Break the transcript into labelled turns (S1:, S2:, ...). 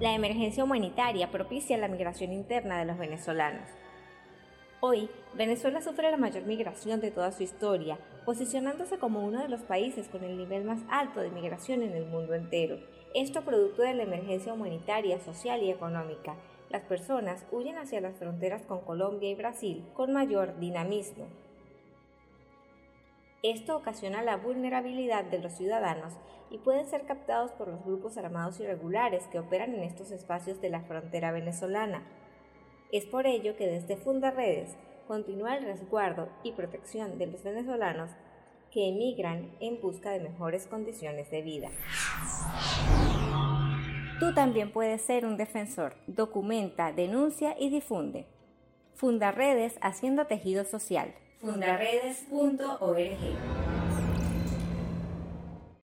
S1: La emergencia humanitaria propicia la migración interna de los venezolanos. Hoy, Venezuela sufre la mayor migración de toda su historia, posicionándose como uno de los países con el nivel más alto de migración en el mundo entero. Esto producto de la emergencia humanitaria, social y económica. Las personas huyen hacia las fronteras con Colombia y Brasil con mayor dinamismo. Esto ocasiona la vulnerabilidad de los ciudadanos y pueden ser captados por los grupos armados irregulares que operan en estos espacios de la frontera venezolana. Es por ello que desde Fundaredes continúa el resguardo y protección de los venezolanos que emigran en busca de mejores condiciones de vida. Tú también puedes ser un defensor. Documenta, denuncia y difunde. Fundaredes haciendo tejido social fundaredes.org.